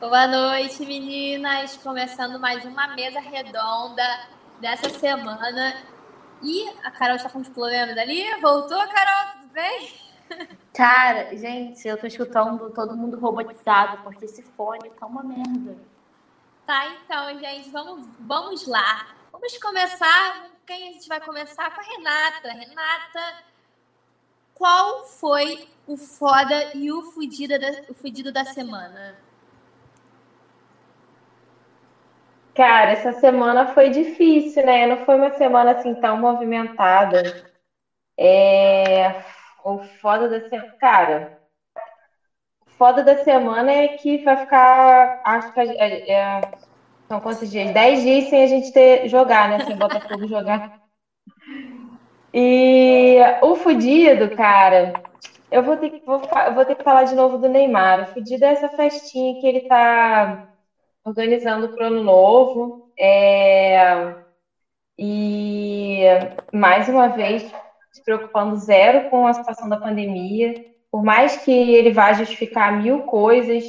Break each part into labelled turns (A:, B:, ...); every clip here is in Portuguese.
A: Boa noite, meninas. Começando mais uma mesa redonda dessa semana. E a Carol está com os problemas ali. Voltou, Carol? Tudo bem?
B: Cara, gente, eu tô escutando todo mundo robotizado, porque esse fone tá uma merda.
A: Tá, então, gente, vamos, vamos lá. Vamos começar. Quem a gente vai começar? Com a Renata. Renata, qual foi o foda e o fudido da, o fudido da semana?
C: Cara, essa semana foi difícil, né? Não foi uma semana assim tão movimentada. É... O foda da semana. Cara, o foda da semana é que vai ficar. Acho que é... é... são quantos dias? Dez dias sem a gente ter jogar, né? Sem Botafogo jogar. E o fudido, cara, eu vou ter que, vou, vou ter que falar de novo do Neymar. O fudido é essa festinha que ele tá organizando para o ano novo. É, e mais uma vez se preocupando zero com a situação da pandemia. Por mais que ele vá justificar mil coisas,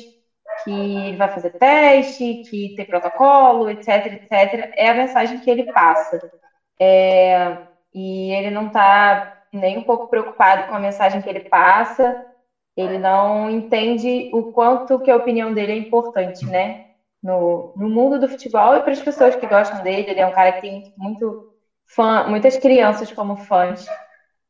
C: que ele vai fazer teste, que tem protocolo, etc, etc, é a mensagem que ele passa. É, e ele não está nem um pouco preocupado com a mensagem que ele passa, ele não entende o quanto que a opinião dele é importante, né? No, no mundo do futebol e para as pessoas que gostam dele. Ele é um cara que tem muito fã, muitas crianças como fãs.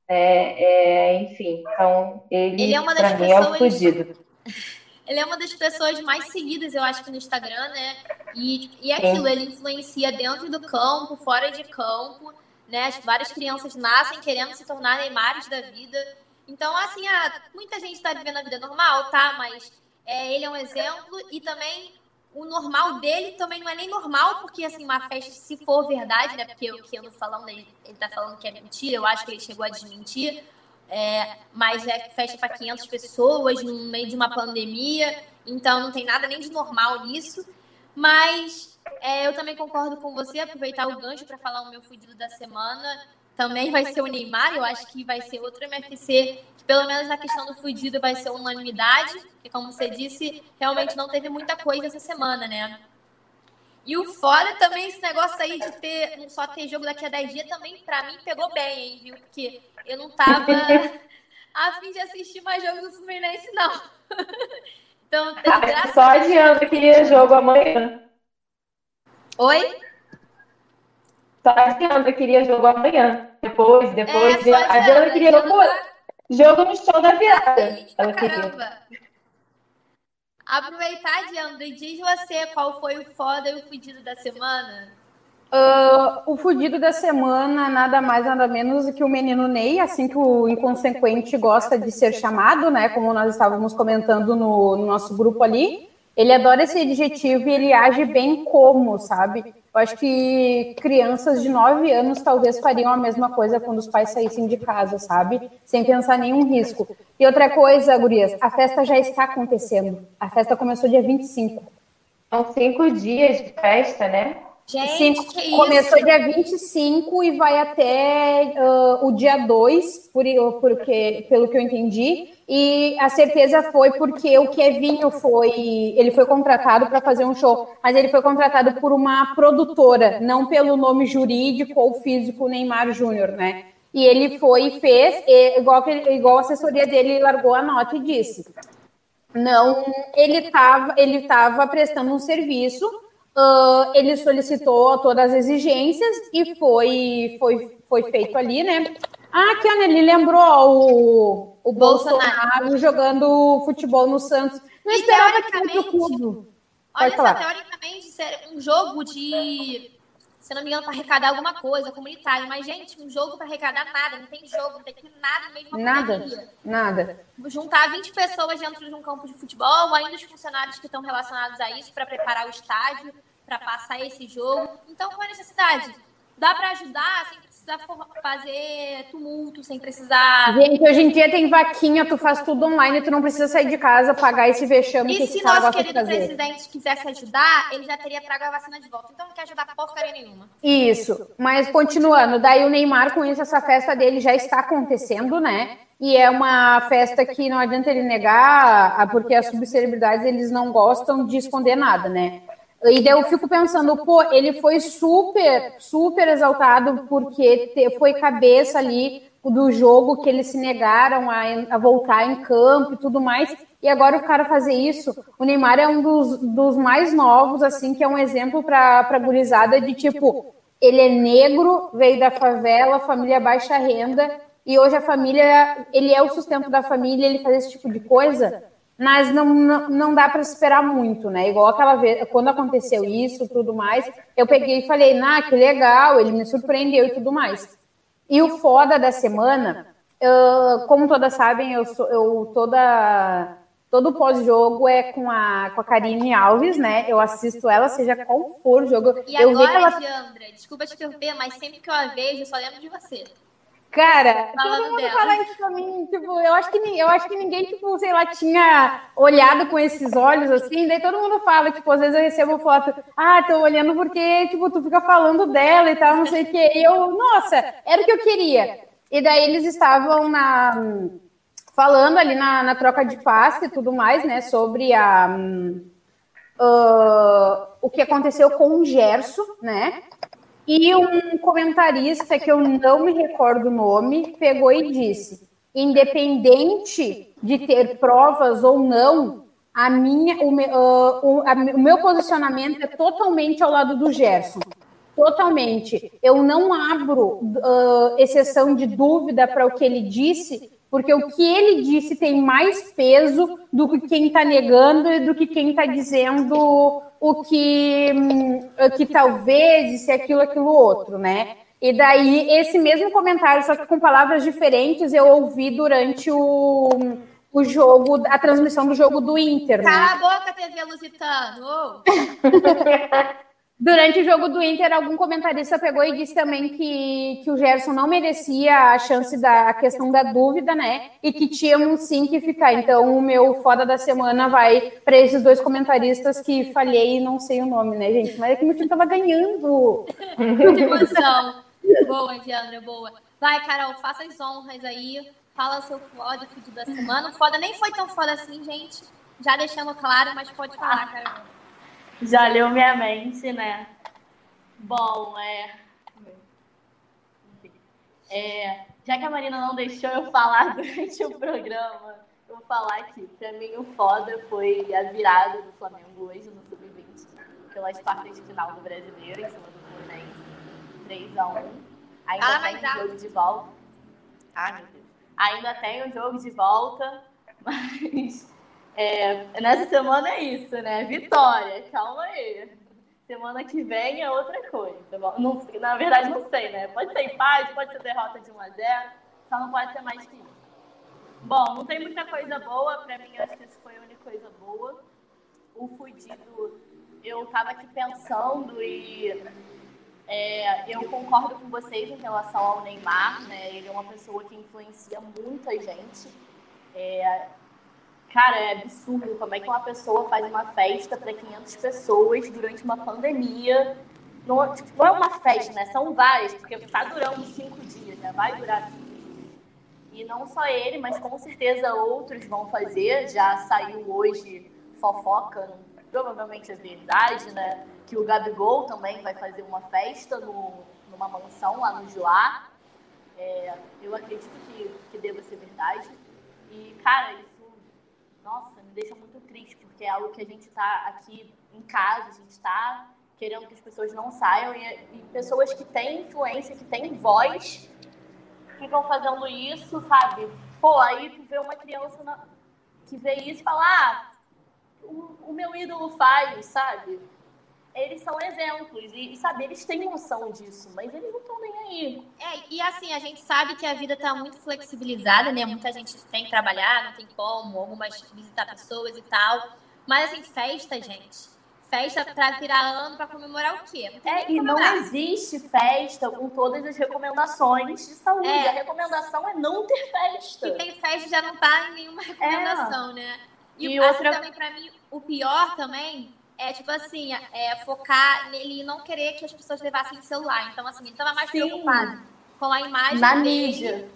C: É, é, enfim, então ele, ele é uma das pessoas... é o fudido.
A: Ele é uma das pessoas mais seguidas, eu acho que no Instagram, né? E, e é aquilo, ele influencia dentro do campo, fora de campo, né? As várias crianças nascem querendo se tornar Neymares da vida. Então, assim, ah, muita gente está vivendo a vida normal, tá? Mas é, ele é um exemplo e também o normal dele também não é nem normal, porque assim, uma festa, se for verdade, né? Porque o que eu não falando, ele, ele tá falando que é mentira, eu acho que ele chegou a desmentir. É, mas é festa para 500 pessoas no meio de uma pandemia, então não tem nada nem de normal nisso. Mas é, eu também concordo com você, aproveitar o gancho para falar o meu fudido da semana também vai ser o Neymar, eu acho que vai ser outro MFC, que pelo menos na questão do fudido vai ser unanimidade, porque como você disse, realmente não teve muita coisa essa semana, né? E o foda também, esse negócio aí de ter, só ter jogo daqui a 10 dias, também pra mim pegou bem, hein, viu? Porque eu não tava a fim de assistir mais jogos do Fluminense, não.
C: então, ah, só adianta que ia jogo amanhã.
A: Oi?
C: Só a Diana queria jogo amanhã. Depois, depois. É, a Diana queria jogo, jogo no show da virada. Ela queria.
A: Aproveitar, Diana, e diz você qual foi o foda e o fudido da semana.
D: Uh, o fudido da semana, nada mais, nada menos que o menino Ney, assim que o inconsequente gosta de ser chamado, né? Como nós estávamos comentando no, no nosso grupo ali. Ele adora esse adjetivo e ele age bem como, sabe? Eu acho que crianças de 9 anos talvez fariam a mesma coisa quando os pais saíssem de casa, sabe? Sem pensar nenhum risco. E outra coisa, Gurias, a festa já está acontecendo. A festa começou dia 25.
C: São cinco dias de festa, né?
A: Gente,
D: cinco, começou dia 25 e vai até uh, o dia 2, por, porque, pelo que eu entendi. E a certeza foi porque o Kevinho foi, ele foi contratado para fazer um show, mas ele foi contratado por uma produtora, não pelo nome jurídico ou físico Neymar Júnior, né? E ele foi e fez, e, igual, que, igual a assessoria dele largou a nota e disse: não, ele estava ele tava prestando um serviço, uh, ele solicitou todas as exigências e foi, foi, foi feito ali, né? Ah, que ele lembrou o, o Bolsonaro. Bolsonaro. jogando futebol no Santos. Não e esperava que fosse o clube.
A: Olha só, teoricamente, um jogo de, se não me engano, para arrecadar alguma coisa, comunitário. Mas, gente, um jogo para arrecadar nada, não tem jogo, não tem nada mesmo.
D: Nada, pandemia. nada.
A: Juntar 20 pessoas dentro de um campo de futebol, ainda os funcionários que estão relacionados a isso para preparar o estádio, para passar esse jogo. Então, qual a necessidade? Dá para ajudar, assim, precisar fazer tumulto, sem precisar.
D: Gente, hoje em dia tem vaquinha, tu faz tudo online, tu não precisa sair de casa, pagar esse vexame
A: e
D: que
A: se nosso querido presidente quisesse ajudar, ele já teria trago a vacina de volta. Então não quer ajudar porcaria nenhuma.
D: Isso. Mas continuando, daí o Neymar, com isso, essa festa dele já está acontecendo, né? E é uma festa que não adianta ele negar, porque as subcelebridades eles não gostam de esconder nada, né? E daí eu fico pensando, pô, ele foi super, super exaltado porque foi cabeça ali do jogo que eles se negaram a, a voltar em campo e tudo mais. E agora o cara fazer isso, o Neymar é um dos, dos mais novos, assim, que é um exemplo para a gurizada de tipo, ele é negro, veio da favela, família baixa renda, e hoje a família, ele é o sustento da família, ele faz esse tipo de coisa, mas não, não, não dá para esperar muito, né? Igual aquela vez, quando aconteceu isso, tudo mais, eu peguei e falei, nah, que legal, ele me surpreendeu e tudo mais. E o foda da semana, eu, como todas sabem, eu sou eu toda todo pós-jogo é com a, com a Karine Alves, né? Eu assisto ela, seja qual for o jogo.
A: E
D: eu
A: agora,
D: ela...
A: Diandra, desculpa te interromper, mas sempre que eu a vejo, eu só lembro de você.
D: Cara, todo mundo
A: dela.
D: fala isso pra mim, tipo, eu acho que eu acho que ninguém, tipo, sei lá, tinha olhado com esses olhos assim, daí todo mundo fala, tipo, às vezes eu recebo foto, ah, tô olhando porque, tipo, tu fica falando dela e tal, não sei o quê. E eu, nossa, era o que eu queria. E daí eles estavam na falando ali na, na troca de passe e tudo mais, né, sobre a ah, o que aconteceu com o Gerson, né? E um comentarista que eu não me recordo o nome pegou e disse: independente de ter provas ou não, a minha, o, me- ah, o- a- o meu posicionamento é totalmente ao lado do Gerson. Totalmente. Eu não abro ah, exceção de dúvida para o que ele disse, porque o que ele disse tem mais peso do que quem está negando e do que quem está dizendo o que, hum, que talvez isso, aquilo, aquilo outro, né? E daí, esse mesmo comentário, só que com palavras diferentes, eu ouvi durante o, o jogo, a transmissão do jogo do Inter, né?
A: Cala a boca, TV Lusitano!
D: Durante o jogo do Inter, algum comentarista pegou e disse também que, que o Gerson não merecia a chance da a questão da dúvida, né? E que tínhamos sim que ficar. Então, o meu foda da semana vai para esses dois comentaristas que falhei e não sei o nome, né, gente? Mas é que meu time tava ganhando.
A: Emoção! boa, Diandra, boa. Vai, Carol, faça as honras aí. Fala seu foda, fudido da semana. O foda nem foi tão foda assim, gente. Já deixamos claro, mas pode falar, Carol.
B: Já leu minha mente, né? Bom, é. é, Já que a Marina não deixou eu falar durante o programa, eu vou falar aqui. Pra mim, o foda foi a virada do Flamengo hoje no Sub-20, pelas quartas de final do Brasileiro, em cima do Fluminense. 3x1. Ainda
A: Fala
B: tem o jogo de volta. Deus. Ainda tem o jogo de volta, mas é, nessa semana é isso, né? Vitória, calma aí. Semana que vem é outra coisa. Não, na verdade, não sei, né? Pode ser empate, pode ser derrota de 1 a 0 só não pode ser mais que isso. Bom, não tem muita coisa boa. Pra mim, acho que isso foi a única coisa boa. O fudido, eu tava aqui pensando e é, eu concordo com vocês em relação ao Neymar, né? Ele é uma pessoa que influencia muita gente. É, cara, é absurdo como é que uma pessoa faz uma festa para 500 pessoas durante uma pandemia. Não, tipo, não é uma festa, né? São várias, porque tá durando cinco dias, né? Vai durar cinco dias. E não só ele, mas com certeza outros vão fazer. Já saiu hoje fofoca, provavelmente é verdade, né? Que o Gabigol também vai fazer uma festa no, numa mansão lá no Joá. É, eu acredito que, que deva ser verdade. E, cara, isso, nossa, me deixa muito triste, porque é algo que a gente tá aqui em casa, a gente tá querendo que as pessoas não saiam e, e pessoas que têm influência, que têm voz, ficam fazendo isso, sabe? Pô, aí tu vê uma criança na- que vê isso e fala, ah, o, o meu ídolo faz, sabe? Eles são exemplos e, e, sabe, eles têm noção disso, mas eles não estão nem aí.
A: É, e assim, a gente sabe que a vida tá muito flexibilizada, né? Muita gente tem que trabalhar, não tem como, algumas visitar pessoas e tal. Mas assim, festa, gente. Festa pra virar ano pra comemorar o quê? Não
B: É, e não existe festa com todas as recomendações de saúde.
A: É.
B: A recomendação é não ter festa.
A: Se tem festa já não tá em nenhuma recomendação, né? E,
B: E outra-
A: também, pra mim, o pior também é, tipo assim, é focar nele e não querer que as pessoas levassem o celular. Então, assim, ele tava mais
B: Sim.
A: preocupado com a imagem
B: Na
A: dele.
B: mídia.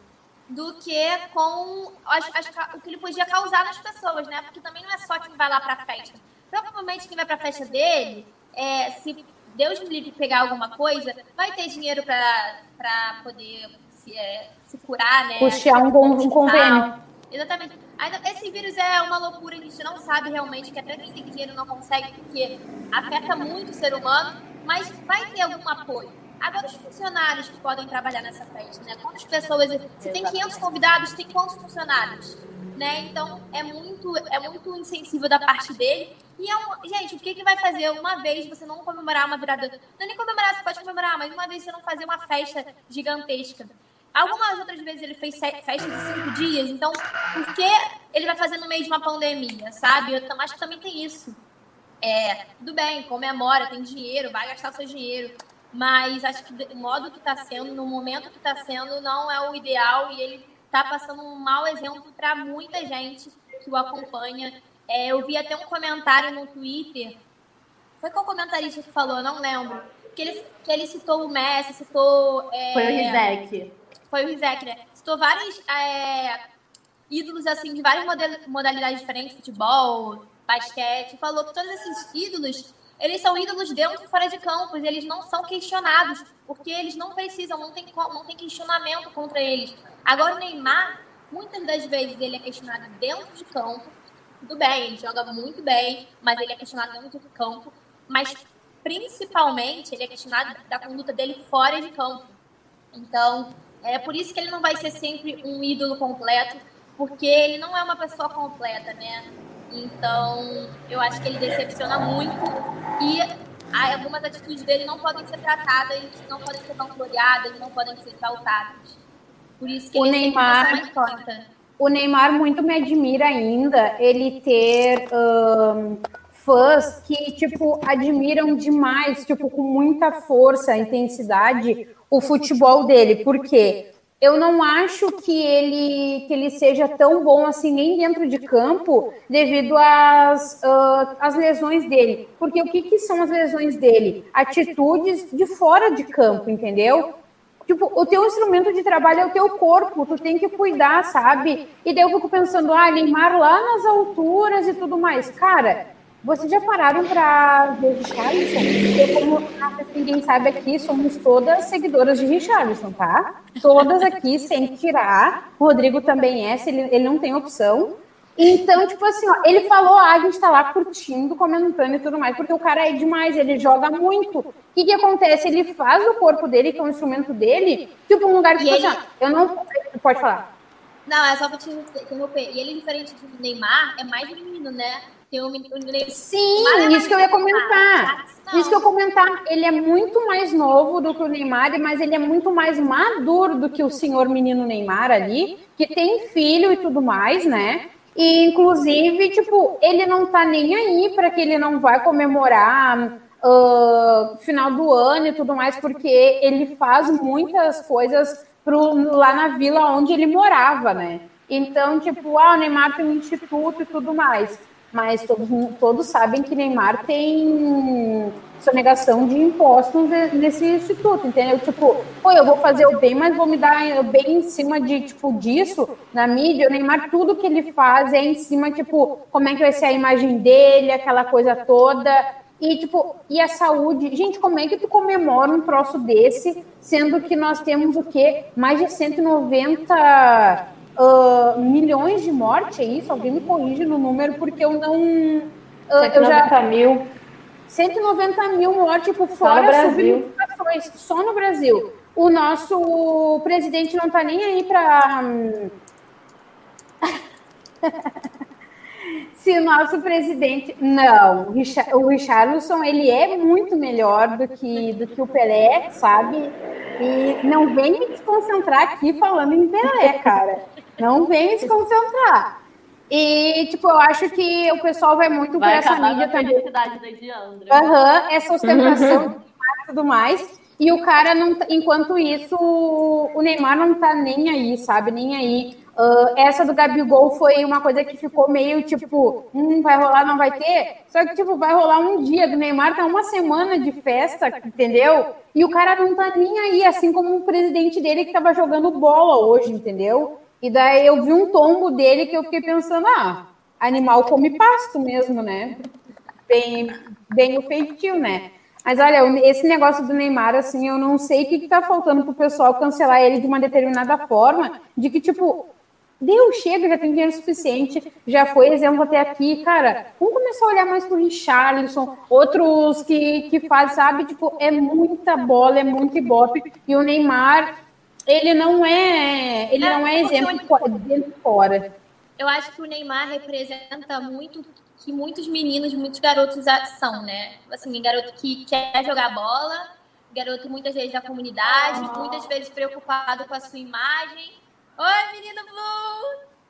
A: do que com as, as, o que ele podia causar nas pessoas, né? Porque também não é só quem vai lá para a festa. Provavelmente quem vai para a festa dele, é, se Deus me livre pegar alguma coisa, vai ter dinheiro para poder se, é, se curar, né?
D: Puxar um, um convênio.
A: Exatamente. Esse vírus é uma loucura, a gente não sabe realmente, que até quem tem dinheiro não consegue, porque afeta muito o ser humano, mas vai ter algum apoio. Agora, os funcionários que podem trabalhar nessa festa, né? Quantas pessoas. Se tem 500 convidados, tem quantos funcionários? Né? Então, é muito, é muito insensível da parte dele. E é um, gente, o que, que vai fazer uma vez você não comemorar uma virada? Não é nem comemorar, você pode comemorar, mas uma vez você não fazer uma festa gigantesca. Algumas outras vezes ele fez festa de cinco dias, então por que ele vai fazer no meio de uma pandemia, sabe? Eu acho que também tem isso. É, tudo bem, comemora, tem dinheiro, vai gastar seu dinheiro. Mas acho que o modo que está sendo, no momento que está sendo, não é o ideal e ele está passando um mau exemplo para muita gente que o acompanha. É, eu vi até um comentário no Twitter. Foi qual comentarista que falou? Não lembro. Que ele, que ele citou o Messi, citou.
B: É, foi o Rizek.
A: Foi o Rizek, né? Citou vários é, ídolos assim de várias modalidades diferentes, futebol, basquete. Falou que todos esses ídolos eles são ídolos dentro e fora de campos, eles não são questionados, porque eles não precisam, não tem, não tem questionamento contra eles. Agora, o Neymar, muitas das vezes, ele é questionado dentro de campo, tudo bem, ele joga muito bem, mas ele é questionado dentro de campo, mas principalmente ele é questionado da conduta dele fora de campo. Então, é por isso que ele não vai ser sempre um ídolo completo, porque ele não é uma pessoa completa, né? Então, eu acho que ele decepciona muito e algumas atitudes dele não podem ser tratadas, não podem ser vangloriadas, não podem ser exaltadas. Por isso que
D: o
A: ele
D: Neymar,
A: mais conta.
D: O Neymar muito me admira ainda ele ter um, fãs que, tipo, admiram demais, tipo, com muita força, intensidade, o futebol dele. Por quê? eu não acho que ele, que ele seja tão bom assim nem dentro de campo devido às, uh, às lesões dele. Porque o que, que são as lesões dele? Atitudes de fora de campo, entendeu? Tipo, o teu instrumento de trabalho é o teu corpo, tu tem que cuidar, sabe? E daí eu fico pensando, ah, Neymar lá nas alturas e tudo mais. Cara, vocês já pararam para ver Richarlison? Porque, como ninguém sabe aqui, somos todas seguidoras de Richarlison, tá? Todas aqui, sem tirar. O Rodrigo também é, ele, ele não tem opção. Então, tipo assim, ó, ele falou, ah, a gente tá lá curtindo, comentando e tudo mais, porque o cara é demais, ele joga muito. O que que acontece? Ele faz o corpo dele, que é o instrumento dele, tipo, um lugar que, tipo,
A: ele...
D: assim, ó, eu não... Pode falar.
A: Não, é só pra te interromper. E ele, diferente do Neymar, é mais menino, né? Tem um menino.
D: Sim, isso que eu ia comentar. Isso que eu ia comentar. Ele é muito mais novo do que o Neymar, mas ele é muito mais maduro do que o senhor menino Neymar ali, que tem filho e tudo mais, né? E, inclusive, tipo, ele não tá nem aí para que ele não vai comemorar uh, final do ano e tudo mais, porque ele faz muitas coisas pro, lá na vila onde ele morava, né? Então, tipo, ah, o Neymar tem um instituto e tudo mais mas todos, todos sabem que Neymar tem sonegação de impostos nesse instituto, entendeu? Tipo, pô, eu vou fazer o bem, mas vou me dar bem em cima de, tipo, disso, na mídia, o Neymar, tudo que ele faz é em cima, tipo, como é que vai ser a imagem dele, aquela coisa toda, e, tipo, e a saúde, gente, como é que tu comemora um troço desse, sendo que nós temos o quê? Mais de 190 uh, milhões de mortes, é isso? Alguém me corrige no número, porque eu não. Uh,
C: 190 eu já... mil.
D: 190 mil mortes por fora
C: subnotificações,
D: só no Brasil. O nosso presidente não está nem aí para. Se o nosso presidente. Não, o Richarlison ele é muito melhor do que, do que o Pelé, sabe? E não vem me desconcentrar aqui falando em Pelé, cara. Não vem se concentrar. E, tipo, eu acho que o pessoal vai muito vai por essa mídia também.
B: felicidade da Diandra.
D: Aham, uhum, essa ostentação e tudo mais. E o cara não, tá, enquanto isso, o Neymar não tá nem aí, sabe? Nem aí. Uh, essa do Gabigol foi uma coisa que ficou meio tipo, hum, vai rolar, não vai ter. Só que, tipo, vai rolar um dia do Neymar, tá uma semana de festa, entendeu? E o cara não tá nem aí, assim como o presidente dele que tava jogando bola hoje, entendeu? E daí eu vi um tombo dele que eu fiquei pensando, ah, animal come pasto mesmo, né? Bem, bem o feitio, né? Mas olha, esse negócio do Neymar, assim, eu não sei o que, que tá faltando pro pessoal cancelar ele de uma determinada forma, de que, tipo, deu, chega, já tem dinheiro suficiente, já foi exemplo até aqui, cara, vamos começar a olhar mais pro Richarlison, outros que, que fazem, sabe, tipo, é muita bola, é muito ibope, e o Neymar, ele não é, ele é, não é exemplo dentro de fora.
A: Eu acho que o Neymar representa muito que muitos meninos, muitos garotos são, né? Assim, garoto que quer jogar bola, garoto muitas vezes da comunidade, oh. muitas vezes preocupado com a sua imagem. Oi, menino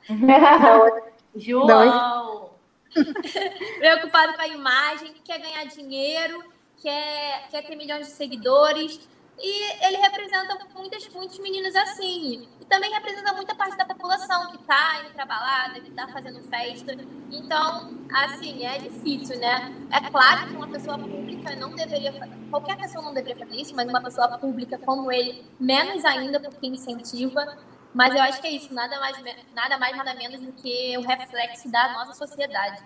A: Blue! João! preocupado com a imagem, quer ganhar dinheiro, quer, quer ter milhões de seguidores. E ele representa muitas, muitos meninos assim. E também representa muita parte da população que está indo pra balada, que está fazendo festa. Então, assim, é difícil, né? É claro que uma pessoa pública não deveria. Qualquer pessoa não deveria fazer isso, mas uma pessoa pública como ele, menos ainda porque incentiva. Mas eu acho que é isso, nada mais, nada mais, nada menos do que o reflexo da nossa sociedade.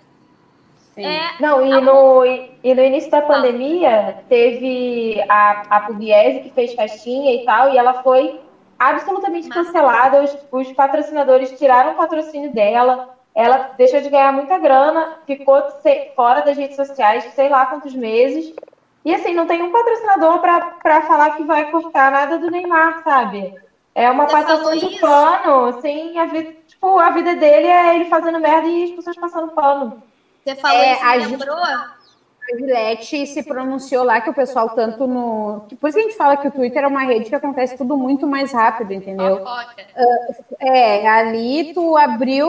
C: É, não, e no, e no início da pandemia, teve a, a Pugliese que fez festinha e tal, e ela foi absolutamente cancelada. Os, os patrocinadores tiraram o patrocínio dela, ela deixou de ganhar muita grana, ficou fora das redes sociais, sei lá quantos meses. E assim, não tem um patrocinador para falar que vai cortar nada do Neymar, sabe? É uma passação de pano, assim, a vida, tipo, a vida dele é ele fazendo merda e as pessoas passando pano.
A: Você falou é, isso, a lembrou?
D: A Gillette se pronunciou lá que o pessoal tanto no. Por isso que a gente fala que o Twitter é uma rede que acontece tudo muito mais rápido, entendeu? Uh, é, ali tu abriu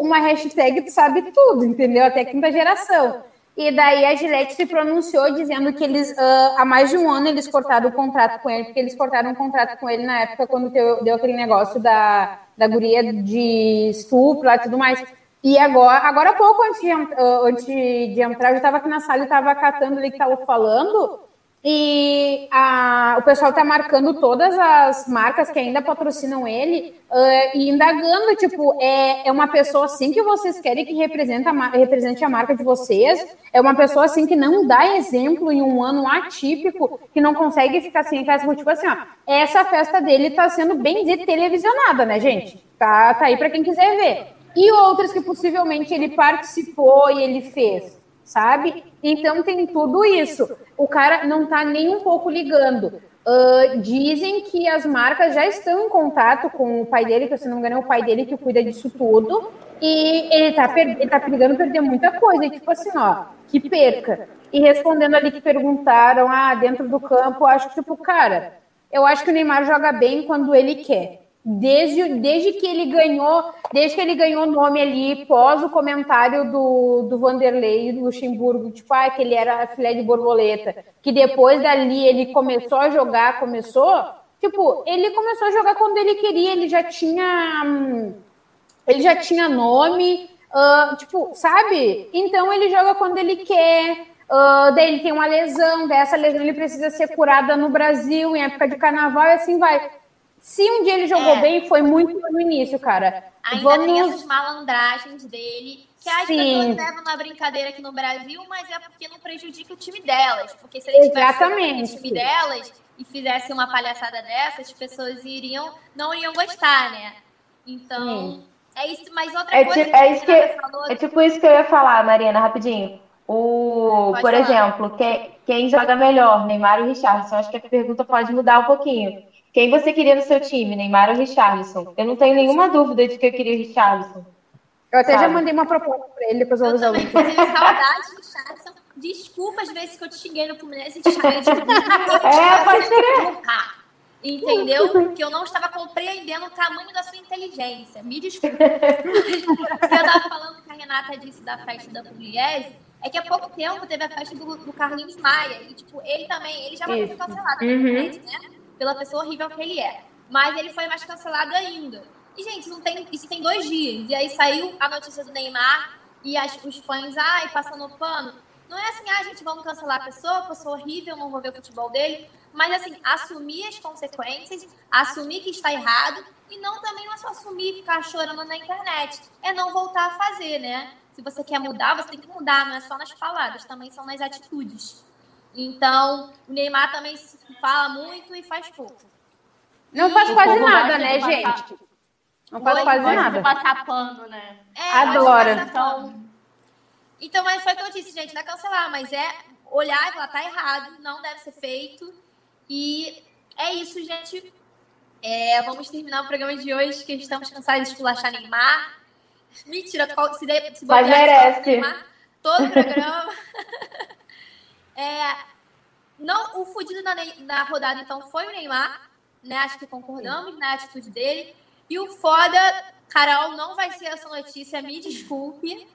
D: uma hashtag, tu sabe tudo, entendeu? Até quinta geração. E daí a Gillette se pronunciou dizendo que eles, uh, há mais de um ano, eles cortaram o contrato com ele, porque eles cortaram um contrato com ele na época quando deu, deu aquele negócio da, da guria de estupro e tudo mais. E agora, agora há pouco, antes de, antes de entrar, eu estava aqui na sala e estava catando ali que estava falando. E a, o pessoal está marcando todas as marcas que ainda patrocinam ele uh, e indagando, tipo, é, é uma pessoa assim que vocês querem que representa, represente a marca de vocês? É uma pessoa assim que não dá exemplo em um ano atípico, que não consegue ficar sem festa? Tipo assim, ó, essa festa dele está sendo bem televisionada, né, gente? Tá, tá aí para quem quiser ver e outras que possivelmente ele participou e ele fez, sabe? Então tem tudo isso. O cara não está nem um pouco ligando. Uh, dizem que as marcas já estão em contato com o pai dele, que se não me engano é o pai dele que cuida disso tudo, e ele está ele tá perigando perder muita coisa. E tipo assim, ó, que perca. E respondendo ali que perguntaram, ah, dentro do campo, acho que, tipo, cara, eu acho que o Neymar joga bem quando ele quer desde, desde que ele ganhou, desde que ele ganhou nome ali, pós o comentário do, do Vanderlei do Luxemburgo, tipo, ah, que ele era filé de borboleta, que depois dali ele começou a jogar, começou, tipo, ele começou a jogar quando ele queria, ele já tinha, ele já tinha nome, uh, tipo, sabe? Então ele joga quando ele quer, uh, daí ele tem uma lesão, dessa lesão ele precisa ser curada no Brasil, em época de carnaval, e assim vai se um dia ele jogou é. bem, foi muito no início, cara.
A: Ainda Vamos... tem essas malandragens dele, que as Sim. pessoas levam na brincadeira aqui no Brasil, mas é porque não prejudica o time delas. Porque se ele tivesse o time delas e fizesse uma palhaçada dessa, as pessoas iriam, não iriam gostar, né? Então, Sim. é isso. Mas outra
C: é
A: coisa
C: que, é, isso que, é tipo isso que eu ia falar, Mariana, rapidinho. O, por falar. exemplo, quem, quem joga melhor, Neymar ou Richardson? Acho que a pergunta pode mudar um pouquinho. Quem você queria no seu time, Neymar ou Richarlison? Eu não tenho nenhuma dúvida de que eu queria o Richarlison.
D: Eu até sabe? já mandei uma proposta para ele, depois eu vou
A: resolver. Inclusive, saudade do Richarlison. Desculpa as vezes que eu te xinguei no Fluminense de Charles. é, pode ser. Entendeu? Porque eu não estava compreendendo o tamanho da sua inteligência. Me desculpa. eu estava falando que a Renata disse da festa da Pugliese é que há pouco tempo teve a festa do, do Carlinhos Maia. E, tipo, ele também, ele já foi cancelado
C: uhum.
A: na internet, né? Pela pessoa horrível que ele é. Mas ele foi mais cancelado ainda. E, gente, não tem, isso tem dois dias. E aí saiu a notícia do Neymar e as, os fãs, ai, passando pano. Não é assim, ah, gente, vamos cancelar a pessoa, a pessoa horrível, não vou ver o futebol dele. Mas, assim, assumir as consequências, assumir que está errado e não também não é só assumir ficar chorando na internet. É não voltar a fazer, né? Se você quer mudar, você tem que mudar, não é só nas palavras, também são nas atitudes. Então, o Neymar também fala muito e faz pouco.
D: Não faz quase nada, né, gente? Não faz
B: Oi,
D: quase nada.
B: Passar pano, né?
A: É,
D: Adora.
A: passar pano. Então, mas foi o que eu disse, gente, não é cancelar, mas é olhar e falar, tá errado, não deve ser feito. E é isso, gente. É, vamos terminar o programa de hoje, que estamos cansados de esculachar Neymar. Mentira, se, de, se
C: Mas merece.
A: Neymar, todo o programa. é, não, o fudido na, na rodada, então, foi o Neymar, né? Acho que concordamos na atitude dele. E o foda, Carol, não vai ser essa notícia, me desculpe.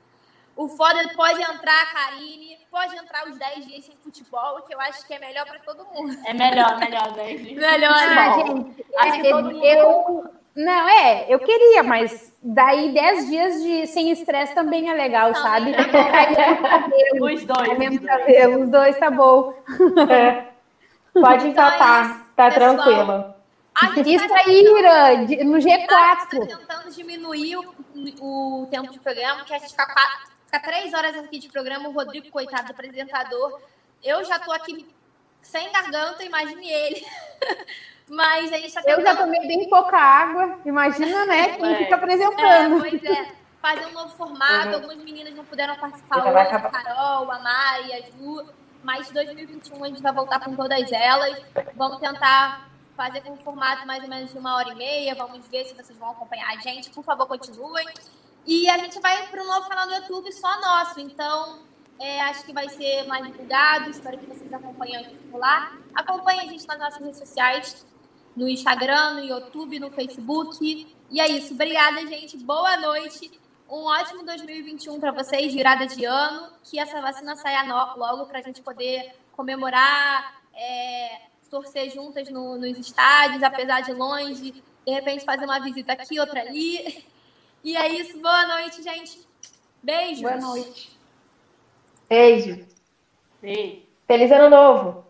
A: O foda pode entrar a Karine, pode entrar os 10 dias sem futebol, que eu acho que é melhor para todo mundo.
B: É melhor, melhor, 10 dias.
A: Melhor,
D: Ah,
A: né?
D: gente,
B: Acho que
D: é,
B: todo mundo-
D: eu. Não, é, eu queria, mas daí 10 dias de, sem estresse também é legal, sabe?
A: É
D: Aí mesmo cabelo,
B: Os dois. os
D: mesmo
B: dois.
D: cabelo, os dois tá bom.
C: É. Pode
A: Então é
C: tá
A: pessoal.
C: tranquilo.
A: A gente
D: Isso aí, de- no
A: tá
D: G4.
A: tentando diminuir o, o tempo de programa, que a gente fica, quatro, fica três horas aqui de programa, o Rodrigo, coitado, apresentador. Eu já tô aqui sem garganta, imagine ele. Mas a gente tá
D: Eu já tomei bem pouca água, imagina, né? Quem
B: É.
D: fica
A: É,
D: apresentando.
A: pois é. Fazer um novo formato.
C: Uhum.
A: Algumas meninas não puderam participar hoje. A. Carol, a Mari, a Ju. Mas 2021 a gente vai voltar com todas elas. Vamos tentar fazer com um formato mais ou menos de uma hora e meia. Vamos ver se vocês vão acompanhar a gente. Por favor, continuem. E a gente vai para um novo canal do YouTube só nosso. Então, é, acho que vai ser mais divulgado. Espero que vocês acompanhem a gente por lá. Acompanhe a gente nas nossas redes sociais no Instagram, no YouTube, no Facebook. E é isso. Obrigada, gente. Boa noite. Um ótimo 2021 para vocês, virada de ano. Que essa vacina saia logo para a gente poder comemorar, é, torcer juntas no- nos estádios, apesar de longe. De repente fazer uma visita aqui, outra ali. E é isso. Boa noite, gente. Beijos.
D: Boa noite.
C: Beijo.
B: Beijo.
C: Feliz ano novo.